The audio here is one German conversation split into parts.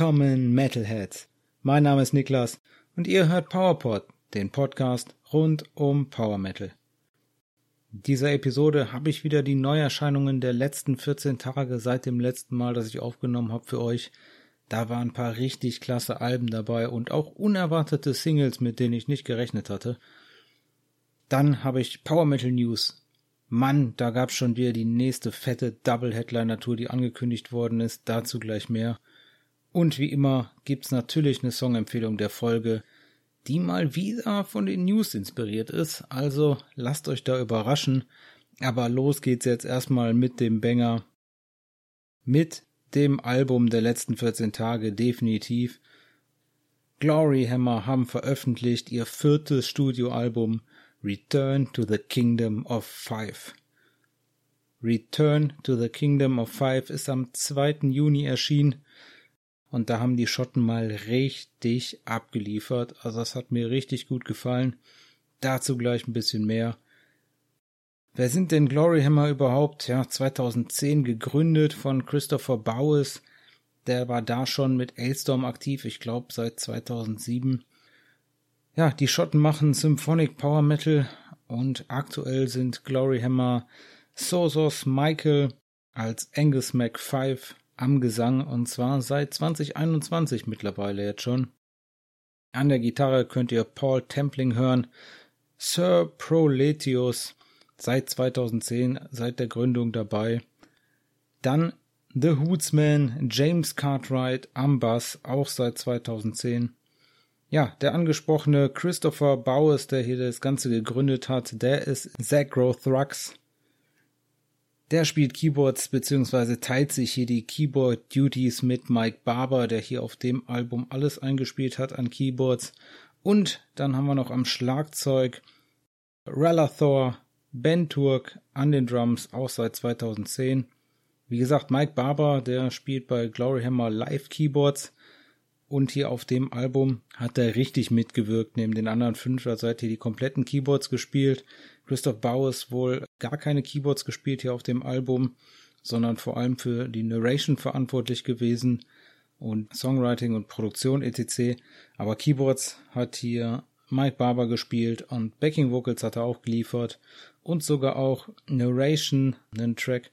Willkommen Metalheads. Mein Name ist Niklas und ihr hört PowerPod, den Podcast rund um Power Metal. In dieser Episode habe ich wieder die Neuerscheinungen der letzten 14 Tage seit dem letzten Mal, das ich aufgenommen habe für euch. Da waren ein paar richtig klasse Alben dabei und auch unerwartete Singles, mit denen ich nicht gerechnet hatte. Dann habe ich Power Metal News. Mann, da gab's schon wieder die nächste fette Double Headliner Tour, die angekündigt worden ist. Dazu gleich mehr. Und wie immer gibt's natürlich eine Songempfehlung der Folge, die mal wieder von den News inspiriert ist. Also lasst euch da überraschen. Aber los geht's jetzt erstmal mit dem Banger. Mit dem Album der letzten 14 Tage definitiv. Glory Hammer haben veröffentlicht ihr viertes Studioalbum Return to the Kingdom of Five. Return to the Kingdom of Five ist am 2. Juni erschienen und da haben die Schotten mal richtig abgeliefert. Also das hat mir richtig gut gefallen. Dazu gleich ein bisschen mehr. Wer sind denn Gloryhammer überhaupt? Ja, 2010 gegründet von Christopher Bowes. Der war da schon mit Ailstorm aktiv, ich glaube seit 2007. Ja, die Schotten machen Symphonic Power Metal und aktuell sind Gloryhammer Sosos Michael als Angus Mac5 am Gesang und zwar seit 2021 mittlerweile jetzt schon. An der Gitarre könnt ihr Paul Templing hören, Sir Proletius seit 2010, seit der Gründung dabei. Dann The Hootsman, James Cartwright am Bass, auch seit 2010. Ja, der angesprochene Christopher Bowes, der hier das Ganze gegründet hat, der ist Zagro Thrux. Der spielt Keyboards beziehungsweise teilt sich hier die Keyboard Duties mit Mike Barber, der hier auf dem Album alles eingespielt hat an Keyboards. Und dann haben wir noch am Schlagzeug Relathor, Ben Turk an den Drums, auch seit 2010. Wie gesagt, Mike Barber, der spielt bei Gloryhammer Live Keyboards. Und hier auf dem Album hat er richtig mitgewirkt. Neben den anderen fünf, also hat hier die kompletten Keyboards gespielt. Christoph Baues wohl gar keine Keyboards gespielt hier auf dem Album, sondern vor allem für die Narration verantwortlich gewesen und Songwriting und Produktion etc. Aber Keyboards hat hier Mike Barber gespielt und Backing Vocals hat er auch geliefert und sogar auch Narration, einen Track.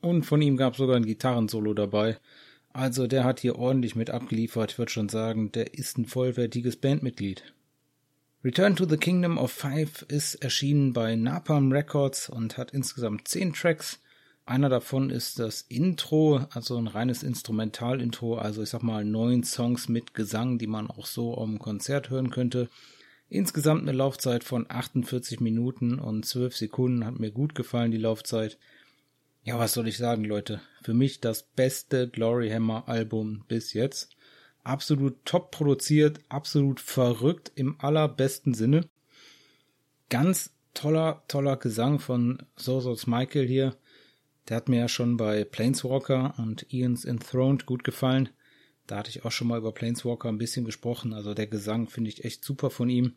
Und von ihm gab es sogar ein Gitarrensolo dabei. Also der hat hier ordentlich mit abgeliefert. Ich würde schon sagen, der ist ein vollwertiges Bandmitglied. Return to the Kingdom of Five ist erschienen bei Napalm Records und hat insgesamt zehn Tracks. Einer davon ist das Intro, also ein reines Instrumentalintro, also ich sag mal neun Songs mit Gesang, die man auch so am Konzert hören könnte. Insgesamt eine Laufzeit von 48 Minuten und 12 Sekunden, hat mir gut gefallen die Laufzeit. Ja, was soll ich sagen, Leute? Für mich das beste Gloryhammer Album bis jetzt. Absolut top produziert, absolut verrückt im allerbesten Sinne. Ganz toller, toller Gesang von Sosos Michael hier. Der hat mir ja schon bei Planeswalker und Ian's Enthroned gut gefallen. Da hatte ich auch schon mal über Planeswalker ein bisschen gesprochen. Also der Gesang finde ich echt super von ihm.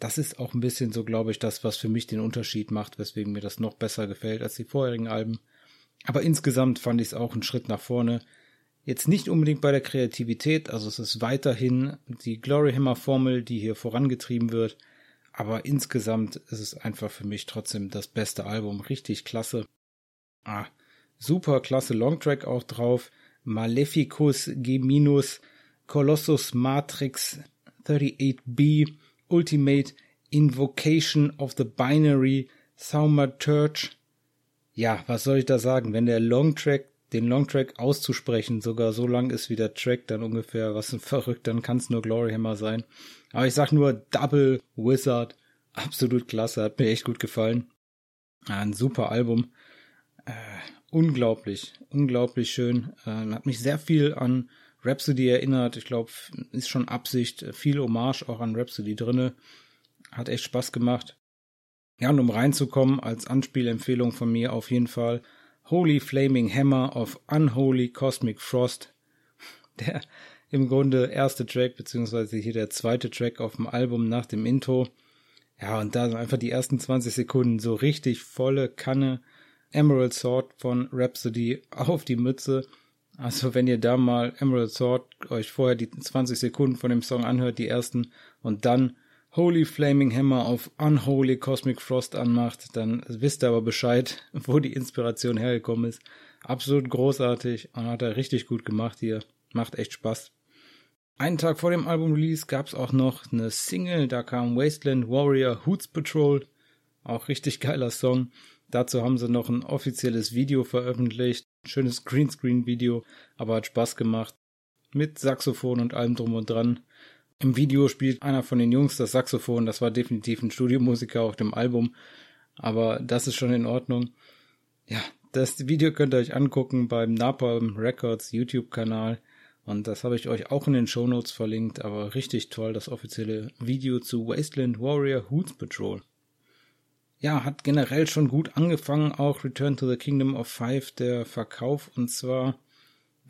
Das ist auch ein bisschen so, glaube ich, das, was für mich den Unterschied macht, weswegen mir das noch besser gefällt als die vorherigen Alben. Aber insgesamt fand ich es auch einen Schritt nach vorne. Jetzt nicht unbedingt bei der Kreativität, also es ist weiterhin die Gloryhammer Formel, die hier vorangetrieben wird, aber insgesamt ist es einfach für mich trotzdem das beste Album, richtig klasse. Ah, super klasse Longtrack auch drauf, Maleficus G- Colossus Matrix 38B Ultimate Invocation of the Binary Thaumaturge ja, was soll ich da sagen? Wenn der Longtrack, den Longtrack auszusprechen, sogar so lang ist wie der Track, dann ungefähr, was ein verrückt, dann kann es nur Gloryhammer sein. Aber ich sag nur Double Wizard. Absolut klasse, hat mir echt gut gefallen. Ein super Album. Äh, unglaublich, unglaublich schön. Äh, hat mich sehr viel an Rhapsody erinnert. Ich glaube, ist schon Absicht, viel Hommage auch an Rhapsody drinne. Hat echt Spaß gemacht. Ja, und um reinzukommen, als Anspielempfehlung von mir auf jeden Fall Holy Flaming Hammer of Unholy Cosmic Frost. Der im Grunde erste Track, beziehungsweise hier der zweite Track auf dem Album nach dem Intro. Ja, und da sind einfach die ersten 20 Sekunden so richtig volle Kanne Emerald Sword von Rhapsody auf die Mütze. Also wenn ihr da mal Emerald Sword euch vorher die 20 Sekunden von dem Song anhört, die ersten, und dann Holy Flaming Hammer auf Unholy Cosmic Frost anmacht, dann wisst ihr aber Bescheid, wo die Inspiration hergekommen ist. Absolut großartig und hat er richtig gut gemacht hier. Macht echt Spaß. Einen Tag vor dem Album-Release gab es auch noch eine Single, da kam Wasteland Warrior Hoots Patrol. Auch richtig geiler Song. Dazu haben sie noch ein offizielles Video veröffentlicht. Schönes Greenscreen-Video, aber hat Spaß gemacht. Mit Saxophon und allem drum und dran. Im Video spielt einer von den Jungs das Saxophon. Das war definitiv ein Studiomusiker auf dem Album. Aber das ist schon in Ordnung. Ja, das Video könnt ihr euch angucken beim Napalm Records YouTube-Kanal. Und das habe ich euch auch in den Show Notes verlinkt, aber richtig toll, das offizielle Video zu Wasteland Warrior Hoots Patrol. Ja, hat generell schon gut angefangen, auch Return to the Kingdom of Five, der Verkauf. Und zwar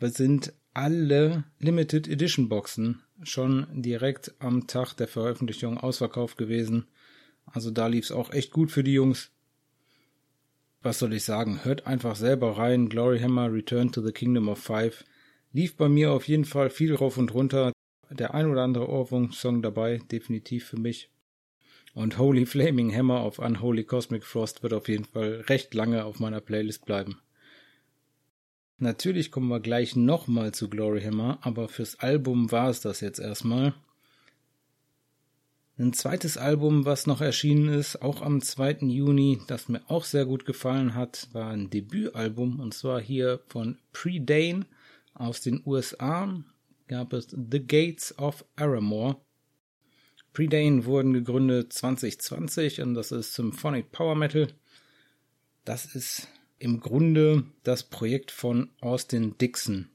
sind alle Limited Edition Boxen schon direkt am Tag der Veröffentlichung ausverkauft gewesen. Also da lief es auch echt gut für die Jungs. Was soll ich sagen? Hört einfach selber rein. Glory Hammer Return to the Kingdom of Five lief bei mir auf jeden Fall viel rauf und runter. Der ein oder andere Ohrwurm-Song dabei, definitiv für mich. Und Holy Flaming Hammer auf Unholy Cosmic Frost wird auf jeden Fall recht lange auf meiner Playlist bleiben. Natürlich kommen wir gleich nochmal zu Glory Hammer, aber fürs Album war es das jetzt erstmal. Ein zweites Album, was noch erschienen ist, auch am 2. Juni, das mir auch sehr gut gefallen hat, war ein Debütalbum und zwar hier von Predane aus den USA gab es The Gates of Aramore. Predane wurden gegründet 2020 und das ist Symphonic Power Metal. Das ist im Grunde das Projekt von Austin Dixon.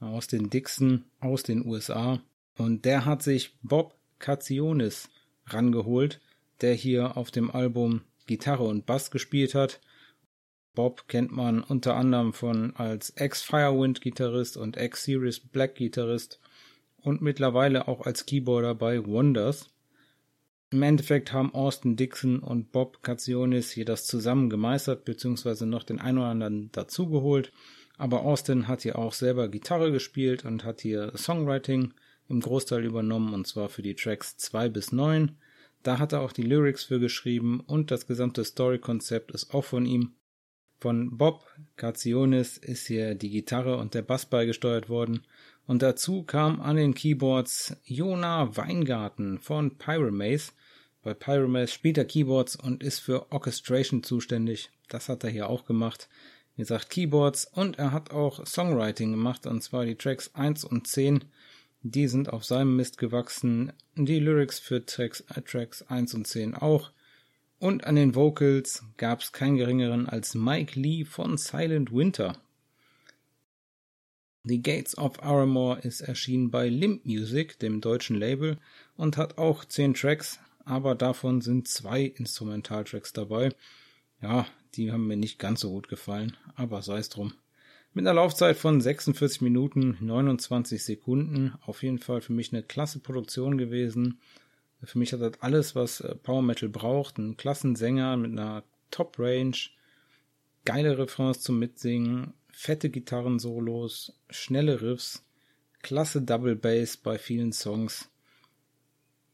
Austin Dixon aus den USA. Und der hat sich Bob Katsionis rangeholt, der hier auf dem Album Gitarre und Bass gespielt hat Bob kennt man unter anderem von als Ex-Firewind-Gitarrist und Ex-Series Black-Gitarrist und mittlerweile auch als Keyboarder bei Wonders. Im Endeffekt haben Austin Dixon und Bob Katsionis hier das zusammen gemeistert, beziehungsweise noch den einen oder anderen dazugeholt. Aber Austin hat hier auch selber Gitarre gespielt und hat hier Songwriting im Großteil übernommen, und zwar für die Tracks 2 bis 9. Da hat er auch die Lyrics für geschrieben und das gesamte Story-Konzept ist auch von ihm. Von Bob Katsionis ist hier die Gitarre und der Bass beigesteuert worden und dazu kam an den Keyboards Jona Weingarten von Pyromaze. Bei Pyromaze spielt er Keyboards und ist für Orchestration zuständig. Das hat er hier auch gemacht. Wie gesagt, Keyboards und er hat auch Songwriting gemacht und zwar die Tracks 1 und 10. Die sind auf seinem Mist gewachsen. Die Lyrics für Tracks, äh, Tracks 1 und 10 auch. Und an den Vocals gab es keinen geringeren als Mike Lee von Silent Winter. The Gates of Aramore ist erschienen bei Limp Music, dem deutschen Label, und hat auch zehn Tracks, aber davon sind zwei Instrumentaltracks dabei. Ja, die haben mir nicht ganz so gut gefallen, aber sei es drum. Mit einer Laufzeit von 46 Minuten 29 Sekunden, auf jeden Fall für mich eine klasse Produktion gewesen. Für mich hat das alles, was äh, Power Metal braucht. Ein Klassensänger mit einer Top Range, geile Refrains zum Mitsingen, fette Gitarrensolos, schnelle Riffs, klasse Double Bass bei vielen Songs.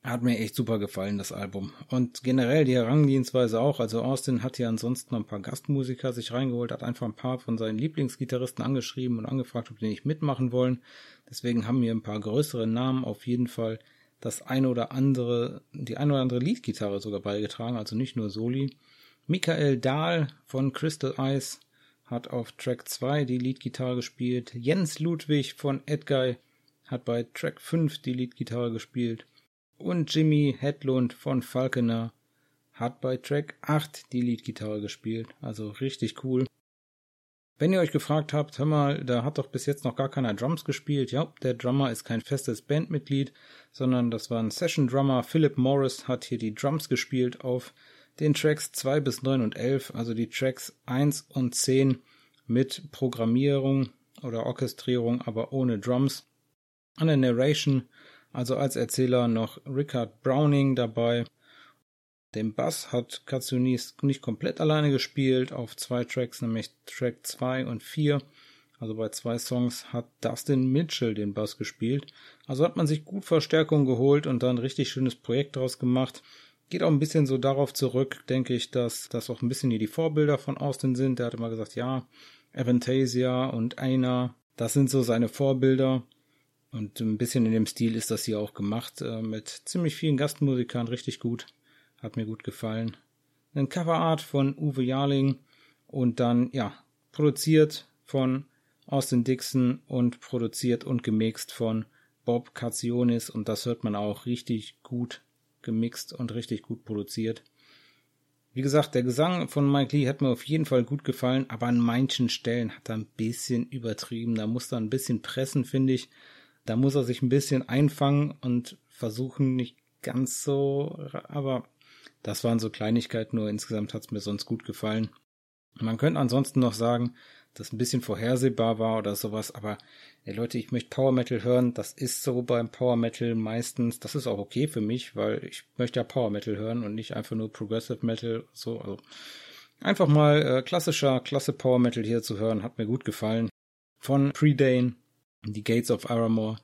Hat mir echt super gefallen, das Album. Und generell die Herangehensweise auch. Also Austin hat ja ansonsten noch ein paar Gastmusiker sich reingeholt, hat einfach ein paar von seinen Lieblingsgitarristen angeschrieben und angefragt, ob die nicht mitmachen wollen. Deswegen haben wir ein paar größere Namen auf jeden Fall das eine oder andere, die eine oder andere Leadgitarre sogar beigetragen, also nicht nur Soli. Michael Dahl von Crystal Eyes hat auf Track 2 die Leadgitarre gespielt. Jens Ludwig von Edguy hat bei Track 5 die Leadgitarre gespielt. Und Jimmy Hedlund von Falconer hat bei Track 8 die Leadgitarre gespielt. Also richtig cool. Wenn ihr euch gefragt habt, hör mal, da hat doch bis jetzt noch gar keiner Drums gespielt. Ja, der Drummer ist kein festes Bandmitglied, sondern das war ein Session Drummer. Philip Morris hat hier die Drums gespielt auf den Tracks 2 bis 9 und 11, also die Tracks 1 und 10 mit Programmierung oder Orchestrierung, aber ohne Drums. An der Narration, also als Erzähler noch Richard Browning dabei. Den Bass hat Katsunis nicht komplett alleine gespielt, auf zwei Tracks, nämlich Track 2 und 4. Also bei zwei Songs hat Dustin Mitchell den Bass gespielt. Also hat man sich gut Verstärkung geholt und dann ein richtig schönes Projekt draus gemacht. Geht auch ein bisschen so darauf zurück, denke ich, dass das auch ein bisschen hier die Vorbilder von Austin sind. Der hatte mal gesagt, ja, Avantasia und Aina, das sind so seine Vorbilder. Und ein bisschen in dem Stil ist das hier auch gemacht, äh, mit ziemlich vielen Gastmusikern, richtig gut. Hat mir gut gefallen. Ein Coverart von Uwe Jarling und dann, ja, produziert von Austin Dixon und produziert und gemixt von Bob Katzionis und das hört man auch richtig gut gemixt und richtig gut produziert. Wie gesagt, der Gesang von Mike Lee hat mir auf jeden Fall gut gefallen, aber an manchen Stellen hat er ein bisschen übertrieben. Da muss er ein bisschen pressen, finde ich. Da muss er sich ein bisschen einfangen und versuchen, nicht ganz so, aber das waren so Kleinigkeiten, nur insgesamt hat es mir sonst gut gefallen. Man könnte ansonsten noch sagen, dass ein bisschen vorhersehbar war oder sowas, aber ey Leute, ich möchte Power Metal hören, das ist so beim Power Metal meistens, das ist auch okay für mich, weil ich möchte ja Power Metal hören und nicht einfach nur Progressive Metal, so, also einfach mal äh, klassischer, klasse Power Metal hier zu hören, hat mir gut gefallen. Von Predane, die Gates of Aramore.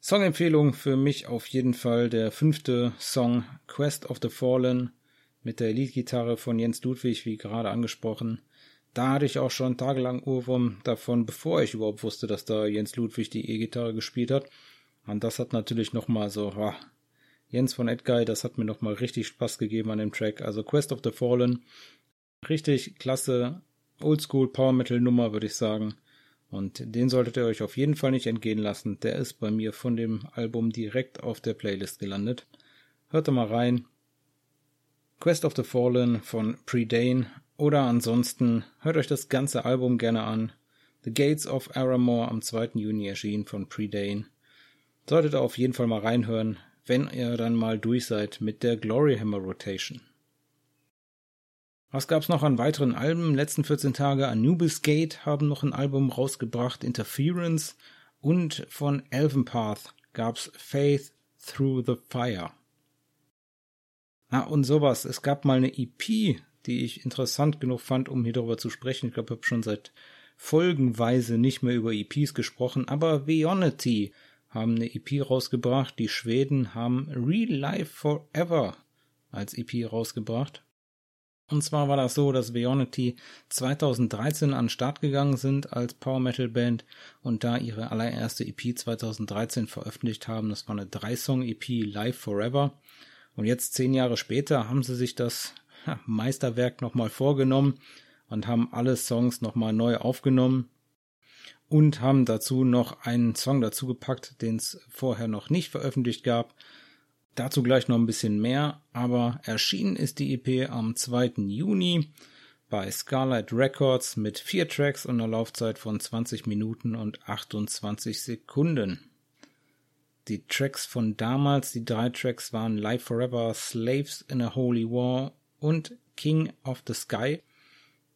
Songempfehlung für mich auf jeden Fall der fünfte Song Quest of the Fallen mit der Leadgitarre von Jens Ludwig, wie gerade angesprochen. Da hatte ich auch schon tagelang Urwurm davon, bevor ich überhaupt wusste, dass da Jens Ludwig die E-Gitarre gespielt hat. Und das hat natürlich nochmal so, oh, Jens von Edguy, das hat mir nochmal richtig Spaß gegeben an dem Track. Also Quest of the Fallen, richtig klasse Oldschool Power Metal Nummer, würde ich sagen. Und den solltet ihr euch auf jeden Fall nicht entgehen lassen. Der ist bei mir von dem Album direkt auf der Playlist gelandet. Hört da mal rein. Quest of the Fallen von Predane. Oder ansonsten hört euch das ganze Album gerne an. The Gates of Aramore am 2. Juni erschien von Predane. Solltet ihr auf jeden Fall mal reinhören, wenn ihr dann mal durch seid mit der Glory Hammer Rotation. Was gab's noch an weiteren Alben? Letzten 14 Tage Anubis Gate haben noch ein Album rausgebracht, Interference. Und von Elvenpath gab's Faith Through the Fire. Ah, und sowas. Es gab mal eine EP, die ich interessant genug fand, um hier darüber zu sprechen. Ich glaube, ich habe schon seit folgenweise nicht mehr über EPs gesprochen, aber Veonity haben eine EP rausgebracht. Die Schweden haben Real Life Forever als EP rausgebracht. Und zwar war das so, dass Veonity 2013 an den Start gegangen sind als Power Metal Band und da ihre allererste EP 2013 veröffentlicht haben. Das war eine Drei-Song-EP Live Forever. Und jetzt zehn Jahre später haben sie sich das Meisterwerk nochmal vorgenommen und haben alle Songs nochmal neu aufgenommen und haben dazu noch einen Song dazu gepackt, den es vorher noch nicht veröffentlicht gab. Dazu gleich noch ein bisschen mehr, aber erschienen ist die EP am 2. Juni bei Scarlight Records mit vier Tracks und einer Laufzeit von 20 Minuten und 28 Sekunden. Die Tracks von damals, die drei Tracks waren Live Forever, Slaves in a Holy War und King of the Sky.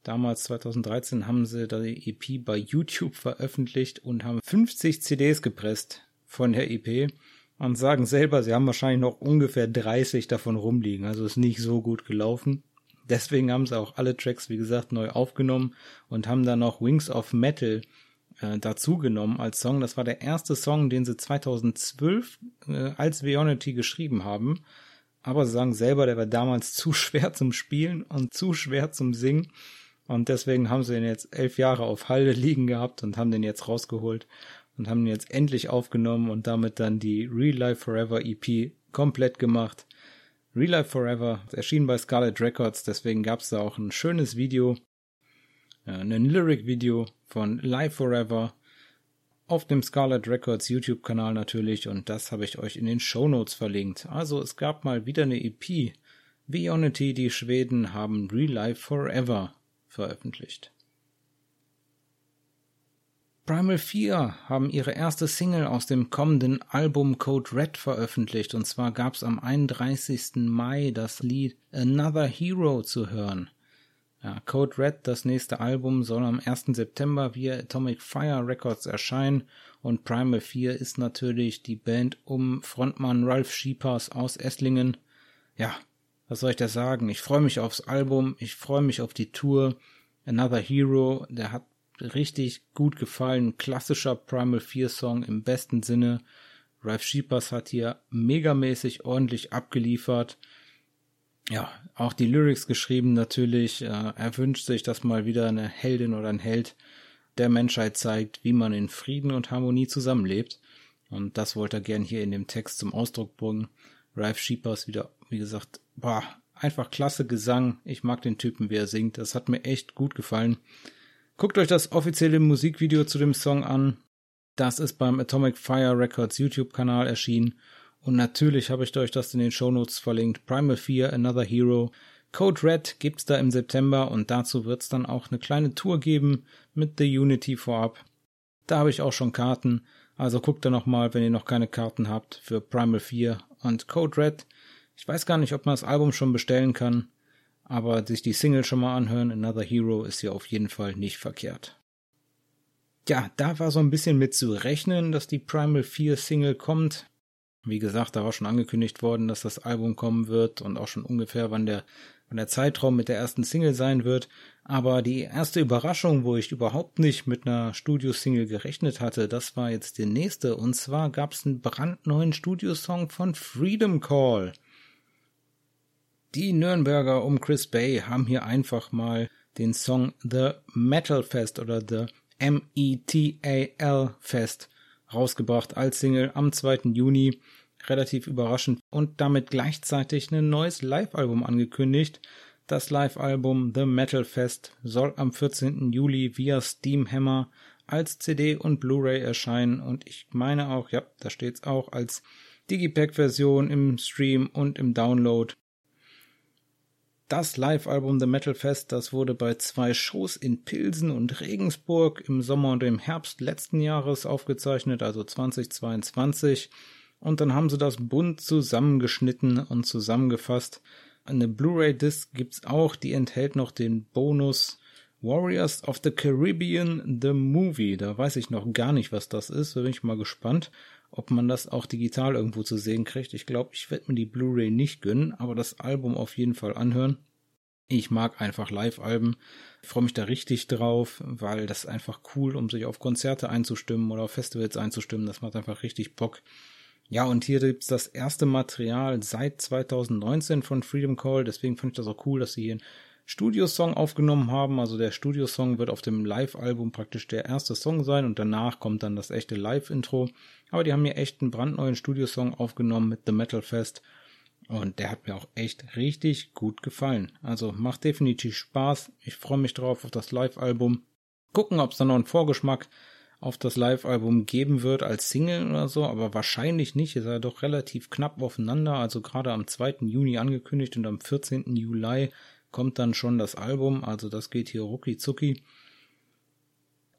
Damals 2013 haben sie die EP bei YouTube veröffentlicht und haben 50 CDs gepresst von der EP und sagen selber, sie haben wahrscheinlich noch ungefähr 30 davon rumliegen. Also ist nicht so gut gelaufen. Deswegen haben sie auch alle Tracks, wie gesagt, neu aufgenommen und haben dann noch Wings of Metal äh, dazu als Song. Das war der erste Song, den sie 2012 äh, als Veonity geschrieben haben. Aber sie sagen selber, der war damals zu schwer zum Spielen und zu schwer zum Singen. Und deswegen haben sie ihn jetzt elf Jahre auf Halde liegen gehabt und haben den jetzt rausgeholt und haben ihn jetzt endlich aufgenommen und damit dann die Real Life Forever EP komplett gemacht. Real Life Forever erschien bei Scarlet Records, deswegen gab es da auch ein schönes Video, äh, ein Lyric-Video von Live Forever auf dem Scarlet Records YouTube-Kanal natürlich und das habe ich euch in den Show Notes verlinkt. Also es gab mal wieder eine EP. Bionity, die Schweden haben Real Life Forever veröffentlicht. Primal 4 haben ihre erste Single aus dem kommenden Album Code Red veröffentlicht und zwar gab es am 31. Mai das Lied Another Hero zu hören. Ja, Code Red, das nächste Album, soll am 1. September via Atomic Fire Records erscheinen und Primal 4 ist natürlich die Band um Frontmann Ralph Schiepers aus Esslingen. Ja, was soll ich da sagen? Ich freue mich aufs Album, ich freue mich auf die Tour. Another Hero, der hat richtig gut gefallen. Klassischer Primal 4 Song im besten Sinne. Ralph Sheepers hat hier megamäßig ordentlich abgeliefert. Ja, auch die Lyrics geschrieben natürlich. Äh, er wünscht sich, dass mal wieder eine Heldin oder ein Held der Menschheit zeigt, wie man in Frieden und Harmonie zusammenlebt. Und das wollte er gern hier in dem Text zum Ausdruck bringen. Ralph Sheepers wieder, wie gesagt, boah, einfach klasse Gesang. Ich mag den Typen, wie er singt. Das hat mir echt gut gefallen. Guckt euch das offizielle Musikvideo zu dem Song an. Das ist beim Atomic Fire Records YouTube-Kanal erschienen. Und natürlich habe ich euch das in den Shownotes verlinkt. Primal 4, Another Hero. Code Red gibt's da im September und dazu wird's dann auch eine kleine Tour geben mit The Unity vorab. Da habe ich auch schon Karten. Also guckt da nochmal, wenn ihr noch keine Karten habt für Primal 4 und Code Red. Ich weiß gar nicht, ob man das Album schon bestellen kann, aber sich die Single schon mal anhören, Another Hero, ist ja auf jeden Fall nicht verkehrt. Ja, da war so ein bisschen mit zu rechnen, dass die Primal 4 Single kommt. Wie gesagt, da war schon angekündigt worden, dass das Album kommen wird und auch schon ungefähr, wann der, wann der Zeitraum mit der ersten Single sein wird. Aber die erste Überraschung, wo ich überhaupt nicht mit einer Studio-Single gerechnet hatte, das war jetzt die nächste. Und zwar gab es einen brandneuen Studiosong von Freedom Call. Die Nürnberger um Chris Bay haben hier einfach mal den Song The Metal Fest oder The M-E-T-A-L Fest rausgebracht als Single am 2. Juni. Relativ überraschend und damit gleichzeitig ein neues Live-Album angekündigt. Das Live-Album The Metal Fest soll am 14. Juli via Steamhammer als CD und Blu-ray erscheinen und ich meine auch, ja, da steht's auch als Digipack-Version im Stream und im Download das Live-Album The Metal Fest, das wurde bei zwei Shows in Pilsen und Regensburg im Sommer und im Herbst letzten Jahres aufgezeichnet, also 2022. Und dann haben sie das bunt zusammengeschnitten und zusammengefasst. Eine Blu-ray-Disc gibt's auch, die enthält noch den Bonus Warriors of the Caribbean The Movie. Da weiß ich noch gar nicht, was das ist. Da bin ich mal gespannt, ob man das auch digital irgendwo zu sehen kriegt. Ich glaube, ich werde mir die Blu-ray nicht gönnen, aber das Album auf jeden Fall anhören. Ich mag einfach Live-Alben. Ich freue mich da richtig drauf, weil das ist einfach cool, um sich auf Konzerte einzustimmen oder auf Festivals einzustimmen. Das macht einfach richtig Bock. Ja, und hier gibt's das erste Material seit 2019 von Freedom Call. Deswegen fand ich das auch cool, dass sie hier ein Studiosong aufgenommen haben. Also der Studiosong wird auf dem Live-Album praktisch der erste Song sein und danach kommt dann das echte Live-Intro. Aber die haben hier echt einen brandneuen Studiosong aufgenommen mit The Metal Fest. Und der hat mir auch echt richtig gut gefallen. Also macht definitiv Spaß. Ich freue mich drauf auf das Live-Album. Gucken, ob es dann noch einen Vorgeschmack auf das Live-Album geben wird als Single oder so, aber wahrscheinlich nicht. Ist ja doch relativ knapp aufeinander. Also gerade am 2. Juni angekündigt und am 14. Juli kommt dann schon das Album, also das geht hier rucki zucki.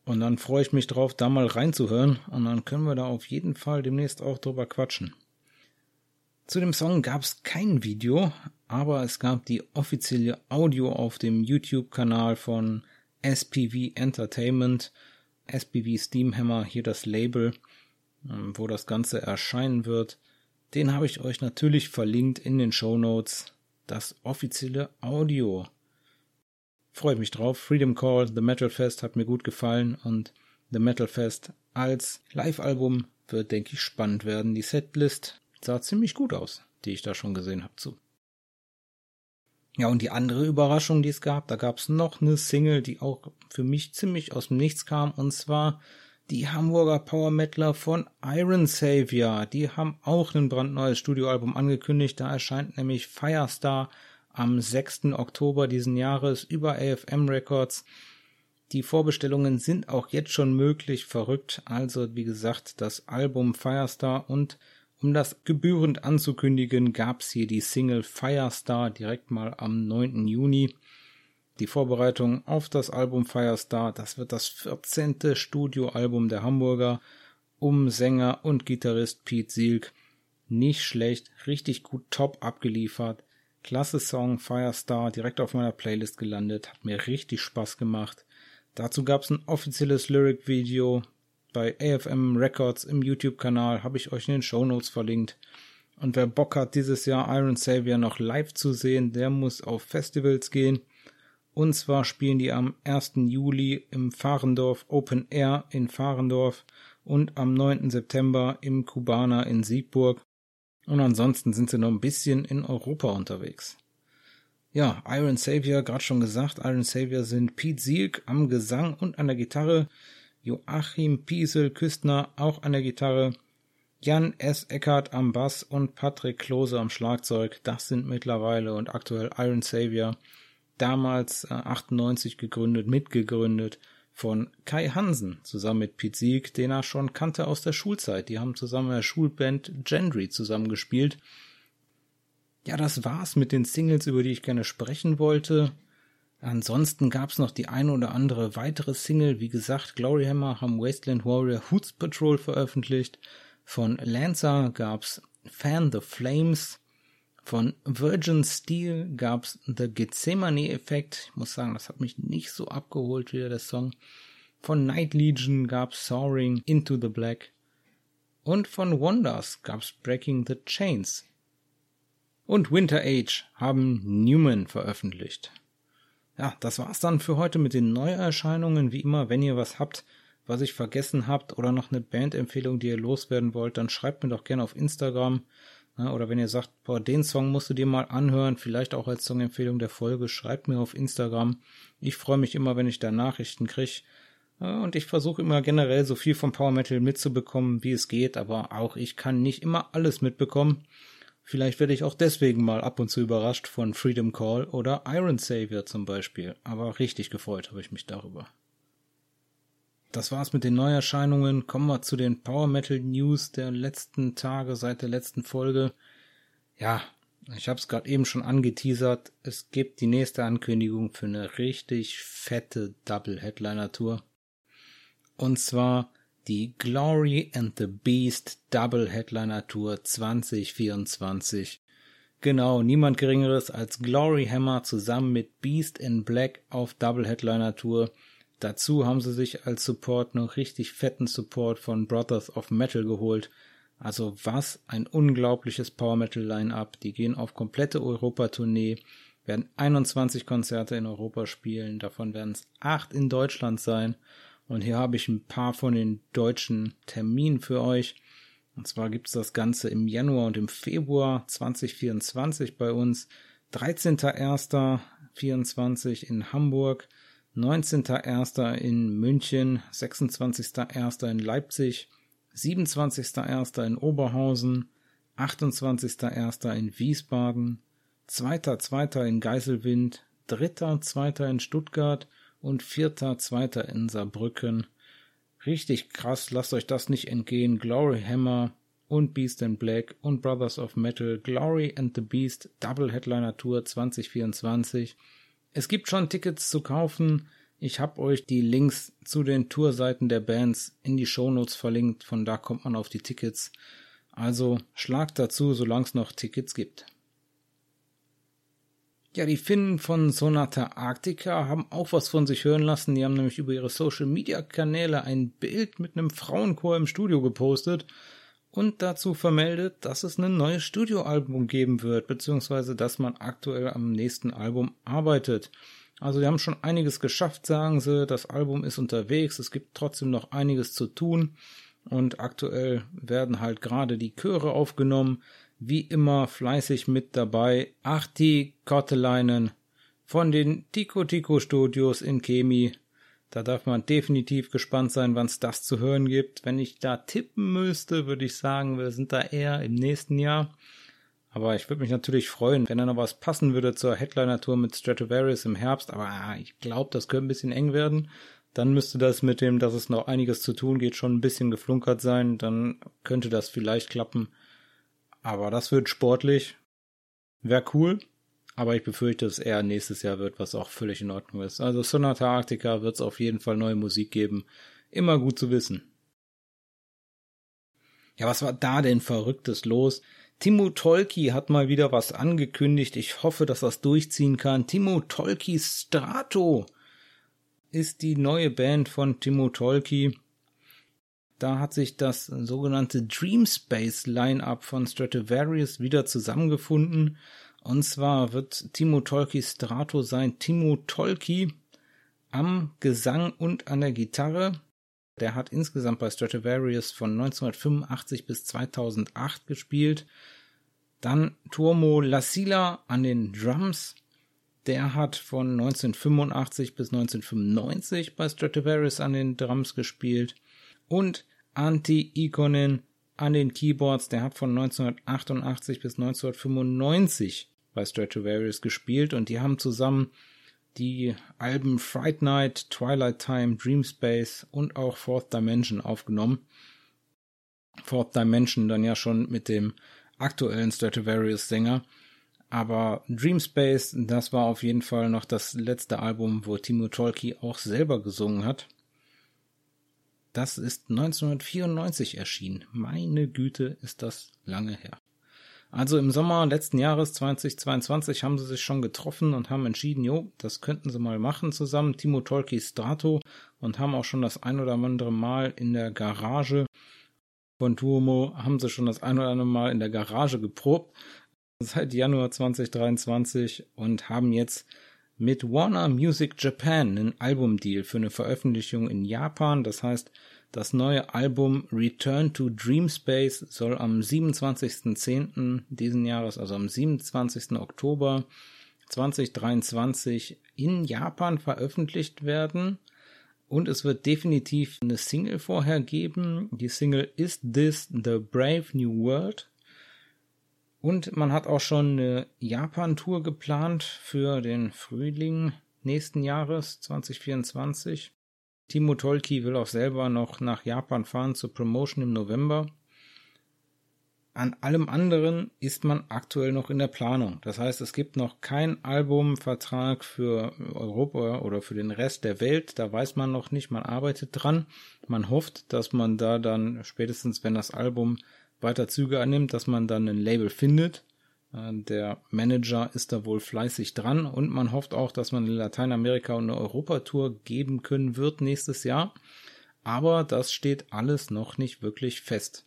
Und dann freue ich mich drauf, da mal reinzuhören und dann können wir da auf jeden Fall demnächst auch drüber quatschen. Zu dem Song gab es kein Video, aber es gab die offizielle Audio auf dem YouTube-Kanal von SPV Entertainment, SPV Steamhammer, hier das Label, ähm, wo das Ganze erscheinen wird. Den habe ich euch natürlich verlinkt in den Show Notes das offizielle Audio. Freue mich drauf. Freedom Call, The Metal Fest hat mir gut gefallen und The Metal Fest als Live-Album wird, denke ich, spannend werden. Die Setlist sah ziemlich gut aus, die ich da schon gesehen habe zu. Ja, und die andere Überraschung, die es gab, da gab es noch eine Single, die auch für mich ziemlich aus dem Nichts kam, und zwar die Hamburger Power Metaler von Iron Savior. Die haben auch ein brandneues Studioalbum angekündigt. Da erscheint nämlich Firestar am 6. Oktober diesen Jahres über AFM Records. Die Vorbestellungen sind auch jetzt schon möglich. Verrückt. Also, wie gesagt, das Album Firestar und um das gebührend anzukündigen, gab's hier die Single Firestar direkt mal am 9. Juni die Vorbereitung auf das Album Firestar. Das wird das 14. Studioalbum der Hamburger um Sänger und Gitarrist Pete Sielk. Nicht schlecht, richtig gut top abgeliefert. Klasse Song Firestar direkt auf meiner Playlist gelandet, hat mir richtig Spaß gemacht. Dazu gab's ein offizielles Lyric-Video bei AFM Records im YouTube-Kanal, habe ich euch in den Show Notes verlinkt. Und wer Bock hat, dieses Jahr Iron Savior noch live zu sehen, der muss auf Festivals gehen Und zwar spielen die am 1. Juli im Fahrendorf Open Air in Fahrendorf und am 9. September im Kubana in Siegburg. Und ansonsten sind sie noch ein bisschen in Europa unterwegs. Ja, Iron Savior, gerade schon gesagt, Iron Savior sind Pete Sieg am Gesang und an der Gitarre, Joachim Piesel Küstner auch an der Gitarre, Jan S. Eckert am Bass und Patrick Klose am Schlagzeug. Das sind mittlerweile und aktuell Iron Savior. Damals äh, 98 gegründet, mitgegründet von Kai Hansen zusammen mit Pete Sieg, den er schon kannte aus der Schulzeit. Die haben zusammen in der Schulband Gendry zusammengespielt. Ja, das war's mit den Singles, über die ich gerne sprechen wollte. Ansonsten gab's noch die eine oder andere weitere Single. Wie gesagt, Gloryhammer haben Wasteland Warrior Hoots Patrol veröffentlicht. Von Lancer gab's Fan the Flames. Von Virgin Steel gab's The Gethsemane Effekt. Ich muss sagen, das hat mich nicht so abgeholt wie der Song. Von Night Legion gab's Soaring Into the Black. Und von Wonders gab's Breaking the Chains und Winter Age haben Newman veröffentlicht. Ja, das war's dann für heute mit den Neuerscheinungen. Wie immer, wenn ihr was habt, was ich vergessen habt oder noch eine Bandempfehlung, die ihr loswerden wollt, dann schreibt mir doch gerne auf Instagram. Oder wenn ihr sagt, boah, den Song musst du dir mal anhören, vielleicht auch als Songempfehlung der Folge, schreibt mir auf Instagram. Ich freue mich immer, wenn ich da Nachrichten kriege. Und ich versuche immer generell so viel vom Power Metal mitzubekommen, wie es geht, aber auch ich kann nicht immer alles mitbekommen. Vielleicht werde ich auch deswegen mal ab und zu überrascht von Freedom Call oder Iron Savior zum Beispiel. Aber richtig gefreut habe ich mich darüber. Das war's mit den Neuerscheinungen. Kommen wir zu den Power Metal News der letzten Tage seit der letzten Folge. Ja, ich habe es gerade eben schon angeteasert. Es gibt die nächste Ankündigung für eine richtig fette Double Headliner Tour. Und zwar die Glory and the Beast Double Headliner Tour 2024. Genau, niemand geringeres als Glory Hammer zusammen mit Beast in Black auf Double Headliner Tour. Dazu haben sie sich als Support noch richtig fetten Support von Brothers of Metal geholt. Also was ein unglaubliches Power Metal Line-Up. Die gehen auf komplette Europa-Tournee, werden 21 Konzerte in Europa spielen, davon werden es 8 in Deutschland sein und hier habe ich ein paar von den deutschen Terminen für euch. Und zwar gibt es das Ganze im Januar und im Februar 2024 bei uns. 13.01.24 in Hamburg, 19.01. in München, 26.01. in Leipzig, 27.01. in Oberhausen, 28.01. in Wiesbaden, 2.02. in Geiselwind, 3.02. in Stuttgart und vierter, zweiter in Saarbrücken. Richtig krass, lasst euch das nicht entgehen. Glory Hammer und Beast in Black und Brothers of Metal, Glory and the Beast Double Headliner Tour 2024. Es gibt schon Tickets zu kaufen. Ich habe euch die Links zu den Tourseiten der Bands in die Shownotes verlinkt. Von da kommt man auf die Tickets. Also schlagt dazu, solange es noch Tickets gibt. Ja, die Finnen von Sonata Arctica haben auch was von sich hören lassen. Die haben nämlich über ihre Social Media Kanäle ein Bild mit einem Frauenchor im Studio gepostet und dazu vermeldet, dass es ein neues Studioalbum geben wird, beziehungsweise dass man aktuell am nächsten Album arbeitet. Also die haben schon einiges geschafft, sagen sie. Das Album ist unterwegs. Es gibt trotzdem noch einiges zu tun. Und aktuell werden halt gerade die Chöre aufgenommen wie immer fleißig mit dabei Achti Kotteleinen von den Tico Tico Studios in Chemie. Da darf man definitiv gespannt sein, wann es das zu hören gibt. Wenn ich da tippen müsste, würde ich sagen, wir sind da eher im nächsten Jahr. Aber ich würde mich natürlich freuen, wenn da noch was passen würde zur Headliner-Tour mit Stratovarius im Herbst. Aber ah, ich glaube, das könnte ein bisschen eng werden. Dann müsste das mit dem, dass es noch einiges zu tun geht, schon ein bisschen geflunkert sein. Dann könnte das vielleicht klappen. Aber das wird sportlich. Wäre cool. Aber ich befürchte, dass eher nächstes Jahr wird, was auch völlig in Ordnung ist. Also Sonata Arctica wird es auf jeden Fall neue Musik geben. Immer gut zu wissen. Ja, was war da denn Verrücktes los? Timo Tolki hat mal wieder was angekündigt. Ich hoffe, dass das durchziehen kann. Timo Tolki Strato ist die neue Band von Timo Tolki. Da hat sich das sogenannte Dream Space Line-up von Stratovarius wieder zusammengefunden. Und zwar wird Timo Tolki Strato sein Timo Tolki am Gesang und an der Gitarre. Der hat insgesamt bei Stratovarius von 1985 bis 2008 gespielt. Dann Tuomo Lassila an den Drums. Der hat von 1985 bis 1995 bei Stratovarius an den Drums gespielt. Und Antti Ikonen an den Keyboards. Der hat von 1988 bis 1995 bei Stratovarius gespielt und die haben zusammen die Alben Fright Night, Twilight Time, Dream Space und auch Fourth Dimension aufgenommen. Fourth Dimension dann ja schon mit dem aktuellen Stratovarius Sänger. Aber Dream Space, das war auf jeden Fall noch das letzte Album, wo Timo Tolki auch selber gesungen hat. Das ist 1994 erschienen. Meine Güte, ist das lange her. Also im Sommer letzten Jahres 2022 haben sie sich schon getroffen und haben entschieden, jo, das könnten sie mal machen zusammen, Timo Tolki Strato, und haben auch schon das ein oder andere Mal in der Garage von Tuomo, haben sie schon das ein oder andere Mal in der Garage geprobt, seit Januar 2023 und haben jetzt mit Warner Music Japan einen Albumdeal für eine Veröffentlichung in Japan. Das heißt, das neue Album Return to Dream Space soll am 27.10. diesen Jahres, also am 27. Oktober 2023 in Japan veröffentlicht werden. Und es wird definitiv eine Single vorher geben. Die Single Is This the Brave New World? Und man hat auch schon eine Japan-Tour geplant für den Frühling nächsten Jahres 2024. Timo Tolki will auch selber noch nach Japan fahren zur Promotion im November. An allem anderen ist man aktuell noch in der Planung. Das heißt, es gibt noch keinen Albumvertrag für Europa oder für den Rest der Welt. Da weiß man noch nicht, man arbeitet dran. Man hofft, dass man da dann spätestens, wenn das Album weiter Züge annimmt, dass man dann ein Label findet. Äh, der Manager ist da wohl fleißig dran und man hofft auch, dass man in Lateinamerika eine Europatour geben können wird nächstes Jahr. Aber das steht alles noch nicht wirklich fest.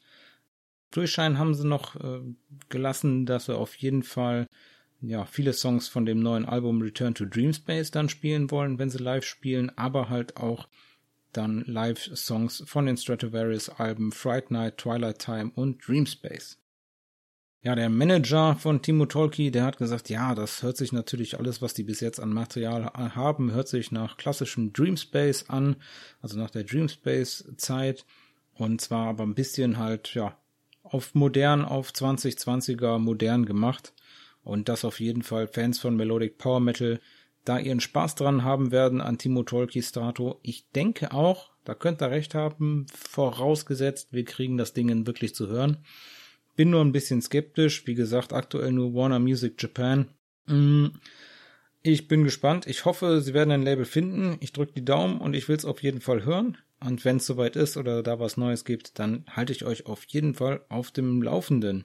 Durchschein haben sie noch äh, gelassen, dass sie auf jeden Fall ja viele Songs von dem neuen Album Return to Dreamspace dann spielen wollen, wenn sie live spielen, aber halt auch dann Live-Songs von den Stratovarius-Alben Fright Night, Twilight Time und Dreamspace. Ja, der Manager von Timo Tolki, der hat gesagt, ja, das hört sich natürlich alles, was die bis jetzt an Material haben, hört sich nach klassischem Dreamspace an, also nach der Dreamspace-Zeit. Und zwar aber ein bisschen halt, ja, auf modern, auf 2020er modern gemacht. Und das auf jeden Fall Fans von Melodic Power Metal da ihren Spaß dran haben werden an Timo Tolki Strato. Ich denke auch, da könnt ihr recht haben, vorausgesetzt, wir kriegen das Ding wirklich zu hören. Bin nur ein bisschen skeptisch. Wie gesagt, aktuell nur Warner Music Japan. Mm, ich bin gespannt. Ich hoffe, sie werden ein Label finden. Ich drücke die Daumen und ich will es auf jeden Fall hören. Und wenn es soweit ist oder da was Neues gibt, dann halte ich euch auf jeden Fall auf dem Laufenden.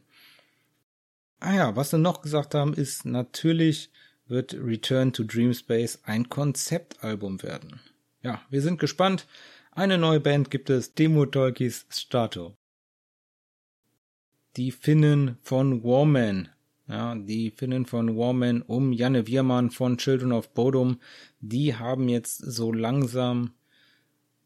Ah ja, was sie noch gesagt haben, ist natürlich wird Return to Dream Space ein Konzeptalbum werden. Ja, wir sind gespannt. Eine neue Band gibt es, Demo Talkies Stato die Finnen von Warman. Ja, die Finnen von Warman um Janne Wiermann von Children of Bodom, die haben jetzt so langsam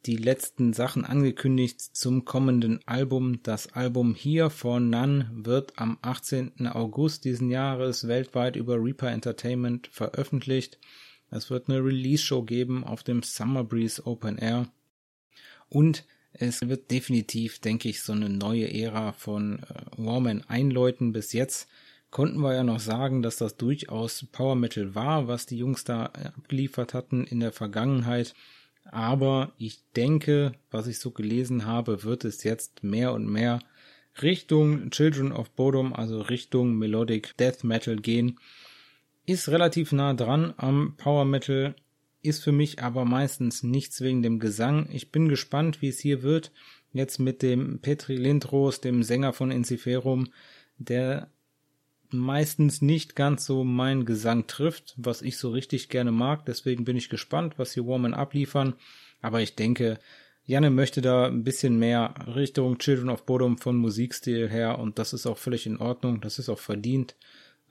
die letzten Sachen angekündigt zum kommenden Album. Das Album hier von Nun wird am 18. August diesen Jahres weltweit über Reaper Entertainment veröffentlicht. Es wird eine Release-Show geben auf dem Summer Breeze Open Air. Und es wird definitiv, denke ich, so eine neue Ära von äh, Warman einläuten. Bis jetzt konnten wir ja noch sagen, dass das durchaus Power Metal war, was die Jungs da äh, abgeliefert hatten in der Vergangenheit. Aber ich denke, was ich so gelesen habe, wird es jetzt mehr und mehr Richtung Children of Bodom, also Richtung Melodic Death Metal gehen. Ist relativ nah dran am Power Metal, ist für mich aber meistens nichts wegen dem Gesang. Ich bin gespannt, wie es hier wird. Jetzt mit dem Petri Lindros, dem Sänger von Inciferum, der meistens nicht ganz so mein Gesang trifft, was ich so richtig gerne mag. Deswegen bin ich gespannt, was hier Warman abliefern. Aber ich denke, Janne möchte da ein bisschen mehr Richtung Children of Bodom von Musikstil her und das ist auch völlig in Ordnung. Das ist auch verdient.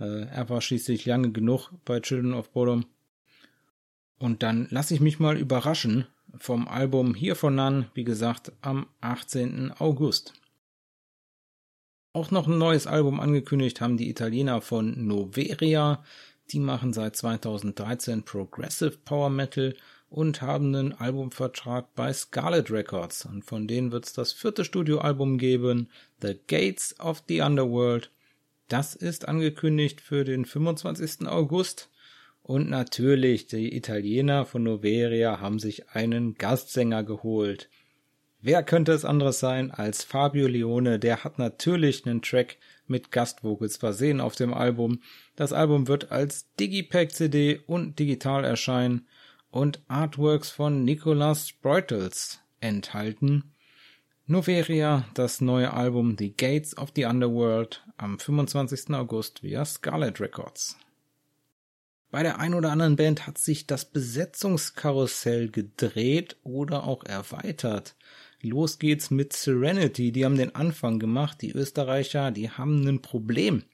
Äh, er war schließlich lange genug bei Children of Bodom. Und dann lasse ich mich mal überraschen vom Album for None, wie gesagt, am 18. August. Auch noch ein neues Album angekündigt haben die Italiener von Noveria. Die machen seit 2013 Progressive Power Metal und haben einen Albumvertrag bei Scarlet Records. Und von denen wird es das vierte Studioalbum geben, The Gates of the Underworld. Das ist angekündigt für den 25. August. Und natürlich, die Italiener von Noveria haben sich einen Gastsänger geholt. Wer könnte es anderes sein als Fabio Leone? Der hat natürlich einen Track mit Gastvocals versehen auf dem Album. Das Album wird als Digipack CD und digital erscheinen und Artworks von Nicolas Breutels enthalten. Noveria, das neue Album The Gates of the Underworld am 25. August via Scarlet Records. Bei der ein oder anderen Band hat sich das Besetzungskarussell gedreht oder auch erweitert. Los geht's mit Serenity, die haben den Anfang gemacht. Die Österreicher, die haben ein Problem.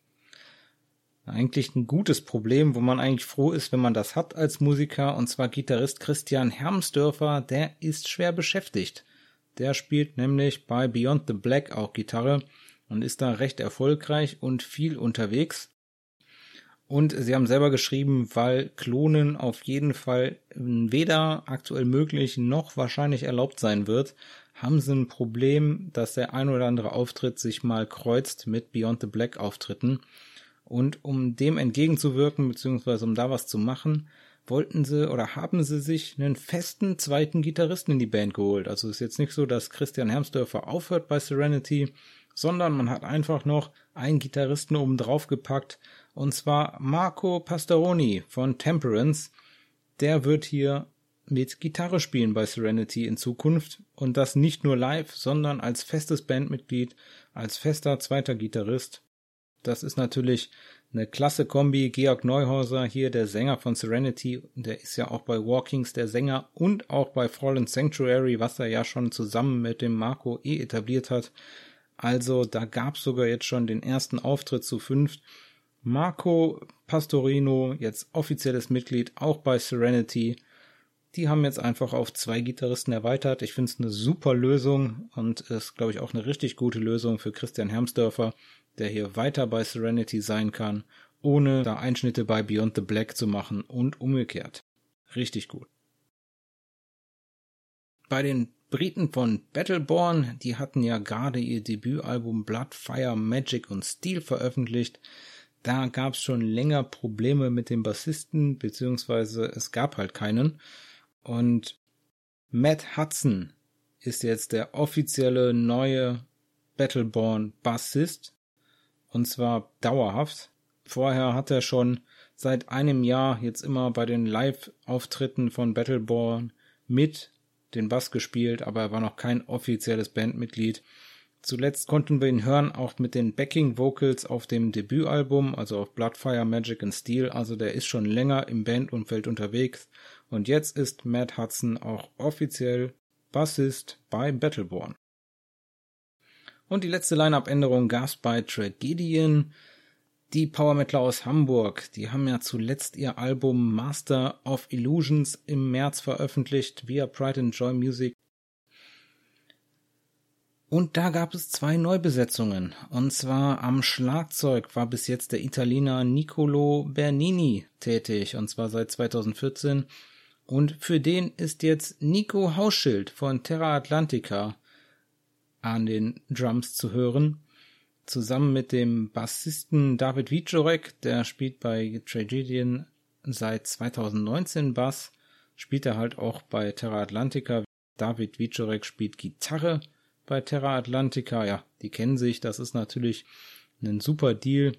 Eigentlich ein gutes Problem, wo man eigentlich froh ist, wenn man das hat als Musiker. Und zwar Gitarrist Christian Hermsdörfer, der ist schwer beschäftigt. Der spielt nämlich bei Beyond the Black auch Gitarre und ist da recht erfolgreich und viel unterwegs. Und sie haben selber geschrieben, weil Klonen auf jeden Fall weder aktuell möglich noch wahrscheinlich erlaubt sein wird, haben sie ein Problem, dass der ein oder andere Auftritt sich mal kreuzt mit Beyond the Black Auftritten. Und um dem entgegenzuwirken, beziehungsweise um da was zu machen, wollten sie oder haben sie sich einen festen zweiten Gitarristen in die Band geholt. Also ist jetzt nicht so, dass Christian Hermsdörfer aufhört bei Serenity, sondern man hat einfach noch einen Gitarristen oben drauf gepackt, und zwar Marco Pastoroni von Temperance. Der wird hier mit Gitarre spielen bei Serenity in Zukunft und das nicht nur live, sondern als festes Bandmitglied, als fester zweiter Gitarrist. Das ist natürlich eine klasse Kombi. Georg Neuhauser, hier der Sänger von Serenity, der ist ja auch bei Walkings der Sänger und auch bei Fallen Sanctuary, was er ja schon zusammen mit dem Marco eh etabliert hat. Also da gab's sogar jetzt schon den ersten Auftritt zu fünft. Marco Pastorino, jetzt offizielles Mitglied auch bei Serenity. Die haben jetzt einfach auf zwei Gitarristen erweitert. Ich finde es eine super Lösung und ist, glaube ich, auch eine richtig gute Lösung für Christian Hermsdörfer, der hier weiter bei Serenity sein kann, ohne da Einschnitte bei Beyond the Black zu machen und umgekehrt. Richtig gut. Bei den Briten von Battleborn, die hatten ja gerade ihr Debütalbum Blood, Fire, Magic und Steel veröffentlicht. Da gab es schon länger Probleme mit dem Bassisten, beziehungsweise es gab halt keinen. Und Matt Hudson ist jetzt der offizielle neue Battleborn Bassist. Und zwar dauerhaft. Vorher hat er schon seit einem Jahr jetzt immer bei den Live-Auftritten von Battleborn mit den Bass gespielt, aber er war noch kein offizielles Bandmitglied. Zuletzt konnten wir ihn hören, auch mit den Backing Vocals auf dem Debütalbum, also auf Bloodfire, Magic and Steel. Also der ist schon länger im Bandumfeld unterwegs. Und jetzt ist Matt Hudson auch offiziell Bassist bei Battleborn. Und die letzte Line-Up-Änderung gab's bei Tragedian. Die Power Metaler aus Hamburg, die haben ja zuletzt ihr Album Master of Illusions im März veröffentlicht via Pride and Joy Music. Und da gab es zwei Neubesetzungen. Und zwar am Schlagzeug war bis jetzt der Italiener Nicolo Bernini tätig, und zwar seit 2014. Und für den ist jetzt Nico Hausschild von Terra Atlantica an den Drums zu hören. Zusammen mit dem Bassisten David Wiczorek, der spielt bei Tragedian seit 2019 Bass, spielt er halt auch bei Terra Atlantica. David Wiczorek spielt Gitarre bei Terra Atlantica. Ja, die kennen sich, das ist natürlich ein super Deal.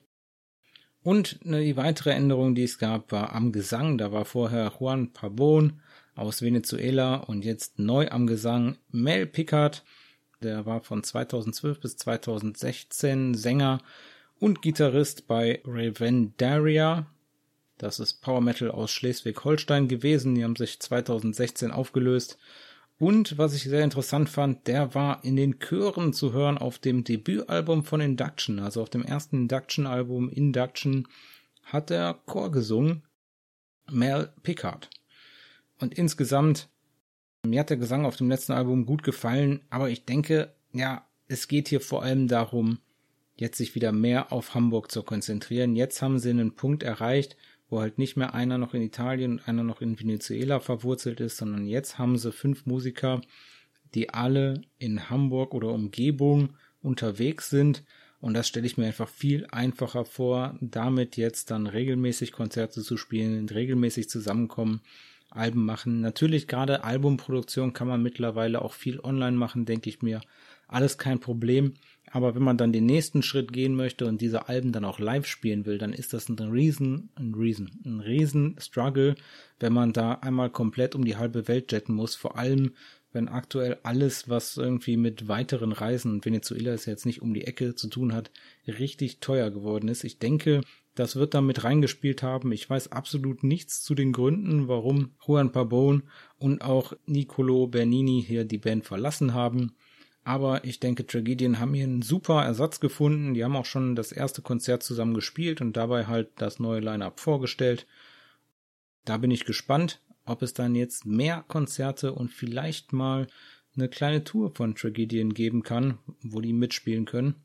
Und die weitere Änderung, die es gab, war am Gesang. Da war vorher Juan Pabon aus Venezuela und jetzt neu am Gesang Mel Pickard. Der war von 2012 bis 2016 Sänger und Gitarrist bei Revendaria. Das ist Power Metal aus Schleswig-Holstein gewesen. Die haben sich 2016 aufgelöst Und was ich sehr interessant fand, der war in den Chören zu hören auf dem Debütalbum von Induction, also auf dem ersten Induction-Album Induction hat der Chor gesungen, Mel Pickard. Und insgesamt, mir hat der Gesang auf dem letzten Album gut gefallen, aber ich denke, ja, es geht hier vor allem darum, jetzt sich wieder mehr auf Hamburg zu konzentrieren. Jetzt haben sie einen Punkt erreicht, wo halt nicht mehr einer noch in Italien und einer noch in Venezuela verwurzelt ist, sondern jetzt haben sie fünf Musiker, die alle in Hamburg oder Umgebung unterwegs sind. Und das stelle ich mir einfach viel einfacher vor, damit jetzt dann regelmäßig Konzerte zu spielen, regelmäßig zusammenkommen, Alben machen. Natürlich gerade Albumproduktion kann man mittlerweile auch viel online machen, denke ich mir. Alles kein Problem. Aber wenn man dann den nächsten Schritt gehen möchte und diese Alben dann auch live spielen will, dann ist das ein riesen, ein riesen, ein riesen Struggle, wenn man da einmal komplett um die halbe Welt jetten muss. Vor allem, wenn aktuell alles, was irgendwie mit weiteren Reisen, und Venezuela ist jetzt nicht um die Ecke zu tun hat, richtig teuer geworden ist. Ich denke, das wird da mit reingespielt haben. Ich weiß absolut nichts zu den Gründen, warum Juan Pabon und auch Nicolo Bernini hier die Band verlassen haben. Aber ich denke, Tragedien haben hier einen super Ersatz gefunden. Die haben auch schon das erste Konzert zusammen gespielt und dabei halt das neue Line-Up vorgestellt. Da bin ich gespannt, ob es dann jetzt mehr Konzerte und vielleicht mal eine kleine Tour von Tragedien geben kann, wo die mitspielen können.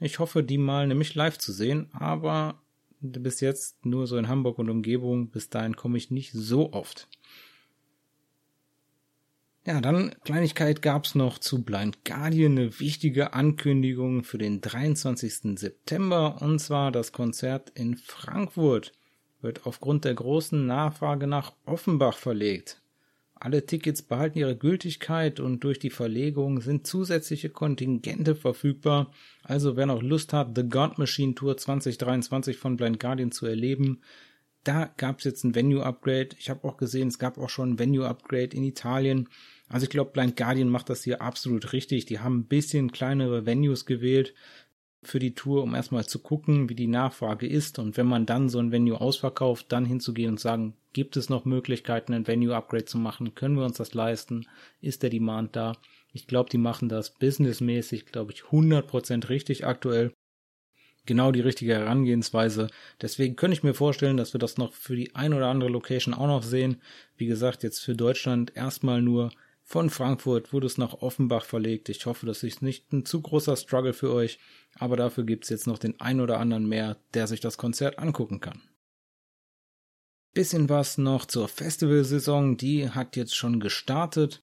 Ich hoffe, die mal nämlich live zu sehen, aber bis jetzt nur so in Hamburg und Umgebung. Bis dahin komme ich nicht so oft. Ja, dann Kleinigkeit gab's noch zu Blind Guardian eine wichtige Ankündigung für den 23. September und zwar das Konzert in Frankfurt wird aufgrund der großen Nachfrage nach Offenbach verlegt. Alle Tickets behalten ihre Gültigkeit und durch die Verlegung sind zusätzliche Kontingente verfügbar. Also wer noch Lust hat, The God Machine Tour 2023 von Blind Guardian zu erleben, da gab es jetzt ein Venue-Upgrade. Ich habe auch gesehen, es gab auch schon ein Venue-Upgrade in Italien. Also ich glaube, Blind Guardian macht das hier absolut richtig. Die haben ein bisschen kleinere Venues gewählt für die Tour, um erstmal zu gucken, wie die Nachfrage ist. Und wenn man dann so ein Venue ausverkauft, dann hinzugehen und sagen, gibt es noch Möglichkeiten, ein Venue-Upgrade zu machen? Können wir uns das leisten? Ist der Demand da? Ich glaube, die machen das businessmäßig, glaube ich, 100% richtig aktuell genau die richtige Herangehensweise. Deswegen könnte ich mir vorstellen, dass wir das noch für die ein oder andere Location auch noch sehen. Wie gesagt, jetzt für Deutschland erstmal nur von Frankfurt wurde es nach Offenbach verlegt. Ich hoffe, das ist nicht ein zu großer Struggle für euch, aber dafür gibt es jetzt noch den ein oder anderen mehr, der sich das Konzert angucken kann. Bisschen was noch zur Festivalsaison, die hat jetzt schon gestartet.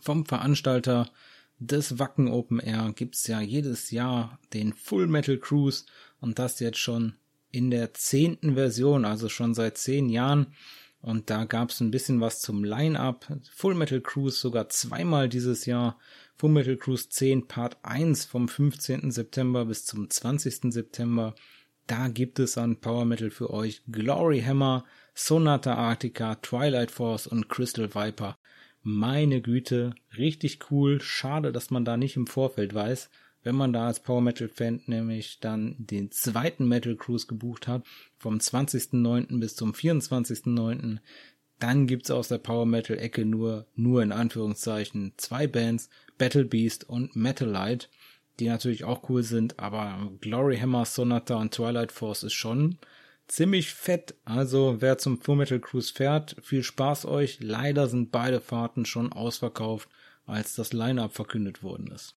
Vom Veranstalter des Wacken Open Air gibt's ja jedes Jahr den Full Metal Cruise und das jetzt schon in der zehnten Version, also schon seit zehn Jahren. Und da gab's ein bisschen was zum Line-Up. Full Metal Cruise sogar zweimal dieses Jahr. Full Metal Cruise 10 Part 1 vom 15. September bis zum 20. September. Da gibt es an Power Metal für euch Glory Hammer, Sonata Arctica, Twilight Force und Crystal Viper. Meine Güte, richtig cool. Schade, dass man da nicht im Vorfeld weiß. Wenn man da als Power Metal Fan nämlich dann den zweiten Metal Cruise gebucht hat, vom 20.09. bis zum 24.09., dann gibt's aus der Power Metal Ecke nur, nur in Anführungszeichen zwei Bands, Battle Beast und Metal Light, die natürlich auch cool sind, aber Glory Hammer, Sonata und Twilight Force ist schon ziemlich fett. Also wer zum Full Metal Cruise fährt, viel Spaß euch. Leider sind beide Fahrten schon ausverkauft, als das Line-up verkündet worden ist.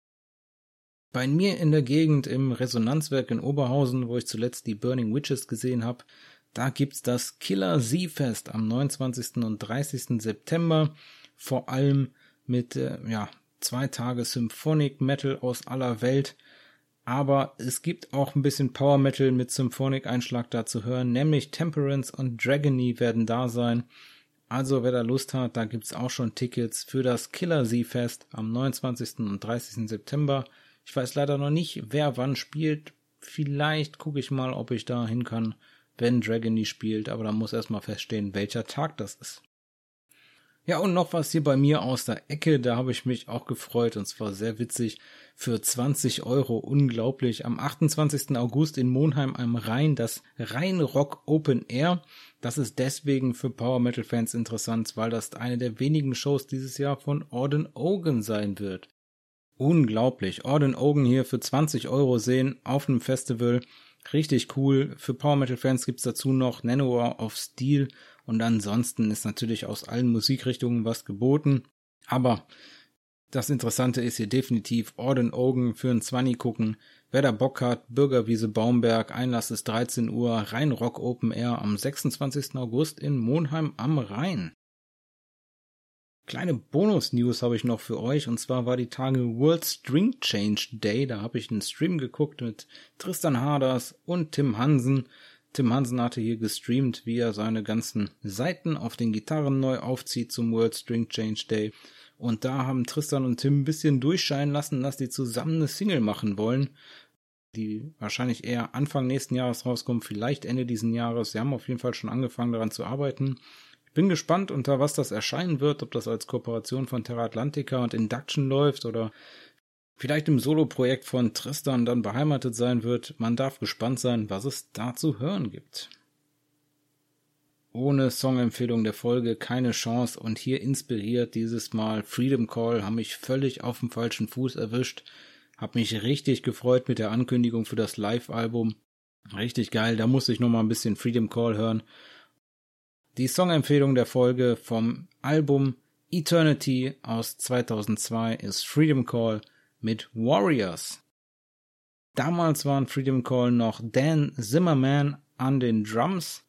Bei mir in der Gegend im Resonanzwerk in Oberhausen, wo ich zuletzt die Burning Witches gesehen habe, da gibt's das Killer Z-Fest am 29. und 30. September, vor allem mit äh, ja, zwei Tage Symphonic Metal aus aller Welt aber es gibt auch ein bisschen Power Metal mit Symphonic-Einschlag da zu hören, nämlich Temperance und Dragony werden da sein. Also wer da Lust hat, da gibt's auch schon Tickets für das Killer Z-Fest am 29. und 30. September. Ich weiß leider noch nicht, wer wann spielt. Vielleicht gucke ich mal, ob ich da hin kann, wenn Dragony spielt, aber da muss erstmal feststehen, welcher Tag das ist. Ja, und noch was hier bei mir aus der Ecke, da habe ich mich auch gefreut und zwar sehr witzig. Für 20 Euro, unglaublich. Am 28. August in Monheim am Rhein das Rheinrock Open Air. Das ist deswegen für Power Metal Fans interessant, weil das eine der wenigen Shows dieses Jahr von Orden Ogan sein wird. Unglaublich. Orden Ogan hier für 20 Euro sehen auf einem Festival. Richtig cool. Für Power Metal Fans gibt's dazu noch Nanowar of Steel und ansonsten ist natürlich aus allen Musikrichtungen was geboten. Aber das Interessante ist hier definitiv Orden Ogen für ein Zwanni gucken. Wer da Bock hat, Bürgerwiese Baumberg, Einlass ist 13 Uhr, Rheinrock Open Air am 26. August in Monheim am Rhein. Kleine Bonus-News habe ich noch für euch und zwar war die Tage World String Change Day. Da habe ich einen Stream geguckt mit Tristan Harders und Tim Hansen Tim Hansen hatte hier gestreamt, wie er seine ganzen Seiten auf den Gitarren neu aufzieht zum World String Change Day. Und da haben Tristan und Tim ein bisschen durchscheinen lassen, dass die zusammen eine Single machen wollen, die wahrscheinlich eher Anfang nächsten Jahres rauskommt, vielleicht Ende diesen Jahres. Sie haben auf jeden Fall schon angefangen daran zu arbeiten. Bin gespannt, unter was das erscheinen wird, ob das als Kooperation von Terra Atlantica und Induction läuft oder vielleicht im Soloprojekt von Tristan dann beheimatet sein wird. Man darf gespannt sein, was es da zu hören gibt. Ohne Songempfehlung der Folge keine Chance und hier inspiriert dieses Mal Freedom Call haben mich völlig auf dem falschen Fuß erwischt. Hab mich richtig gefreut mit der Ankündigung für das Live-Album. Richtig geil, da muss ich noch mal ein bisschen Freedom Call hören. Die Songempfehlung der Folge vom Album Eternity aus 2002 ist Freedom Call mit Warriors. Damals waren Freedom Call noch Dan Zimmerman an den Drums.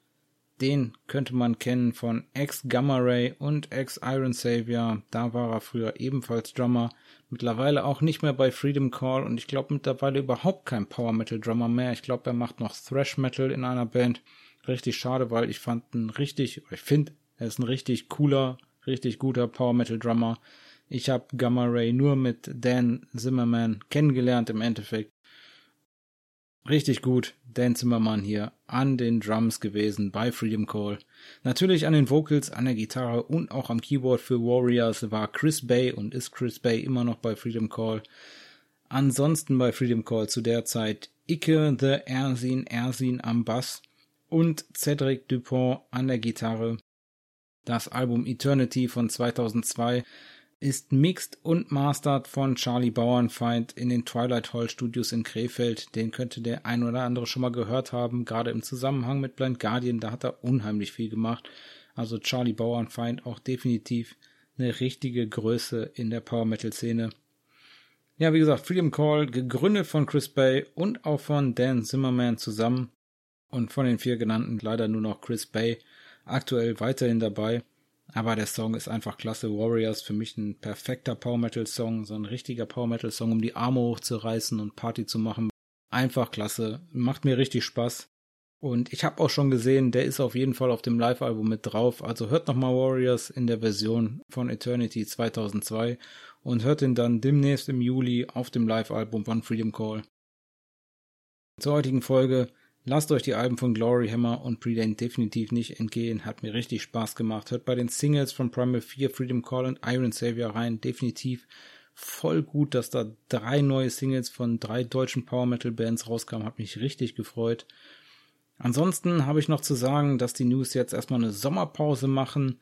Den könnte man kennen von ex Gamma Ray und ex Iron Savior. Da war er früher ebenfalls Drummer. Mittlerweile auch nicht mehr bei Freedom Call und ich glaube mittlerweile überhaupt kein Power Metal Drummer mehr. Ich glaube, er macht noch Thrash Metal in einer Band. Richtig schade, weil ich fand einen richtig, ich finde, er ist ein richtig cooler, richtig guter Power Metal Drummer. Ich habe Gamma Ray nur mit Dan Zimmerman kennengelernt im Endeffekt. Richtig gut, Dan Zimmerman hier an den Drums gewesen bei Freedom Call. Natürlich an den Vocals, an der Gitarre und auch am Keyboard für Warriors war Chris Bay und ist Chris Bay immer noch bei Freedom Call. Ansonsten bei Freedom Call zu der Zeit Icke the Ersin Ersin am Bass und Cedric Dupont an der Gitarre. Das Album Eternity von 2002 ist mixed und mastered von Charlie Bauernfeind in den Twilight Hall Studios in Krefeld. Den könnte der ein oder andere schon mal gehört haben, gerade im Zusammenhang mit Blind Guardian, da hat er unheimlich viel gemacht. Also Charlie Bauernfeind auch definitiv eine richtige Größe in der Power Metal Szene. Ja, wie gesagt, Freedom Call, gegründet von Chris Bay und auch von Dan Zimmerman zusammen. Und von den vier genannten leider nur noch Chris Bay aktuell weiterhin dabei. Aber der Song ist einfach klasse. Warriors für mich ein perfekter Power Metal Song, so ein richtiger Power Metal Song, um die Arme hochzureißen und Party zu machen. Einfach klasse. Macht mir richtig Spaß. Und ich habe auch schon gesehen, der ist auf jeden Fall auf dem Live-Album mit drauf. Also hört nochmal Warriors in der Version von Eternity 2002 und hört ihn dann demnächst im Juli auf dem Live-Album von Freedom Call. Zur heutigen Folge Lasst euch die Alben von Glory Hammer und Predate definitiv nicht entgehen. Hat mir richtig Spaß gemacht. Hört bei den Singles von Primal 4, Freedom Call und Iron Savior rein. Definitiv voll gut, dass da drei neue Singles von drei deutschen Power Metal Bands rauskamen. Hat mich richtig gefreut. Ansonsten habe ich noch zu sagen, dass die News jetzt erstmal eine Sommerpause machen.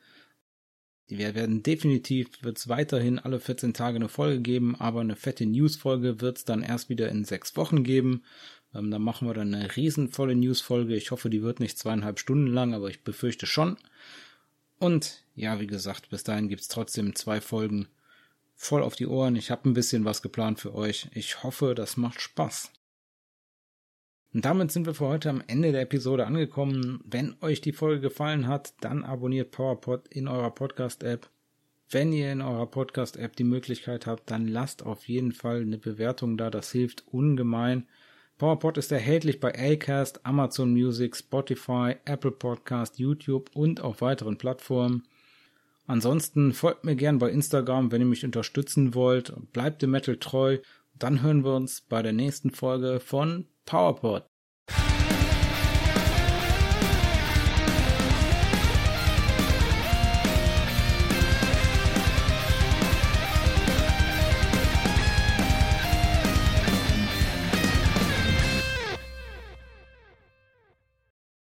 Wir werden definitiv, wird es weiterhin alle 14 Tage eine Folge geben, aber eine fette News-Folge wird es dann erst wieder in sechs Wochen geben. Ähm, dann machen wir dann eine riesenvolle News-Folge. Ich hoffe, die wird nicht zweieinhalb Stunden lang, aber ich befürchte schon. Und ja, wie gesagt, bis dahin gibt's trotzdem zwei Folgen voll auf die Ohren. Ich habe ein bisschen was geplant für euch. Ich hoffe, das macht Spaß. Und damit sind wir für heute am Ende der Episode angekommen. Wenn euch die Folge gefallen hat, dann abonniert PowerPod in eurer Podcast-App. Wenn ihr in eurer Podcast-App die Möglichkeit habt, dann lasst auf jeden Fall eine Bewertung da. Das hilft ungemein. PowerPod ist erhältlich bei Acast, Amazon Music, Spotify, Apple Podcast, YouTube und auf weiteren Plattformen. Ansonsten folgt mir gern bei Instagram, wenn ihr mich unterstützen wollt. Bleibt dem Metal treu. Dann hören wir uns bei der nächsten Folge von PowerPod.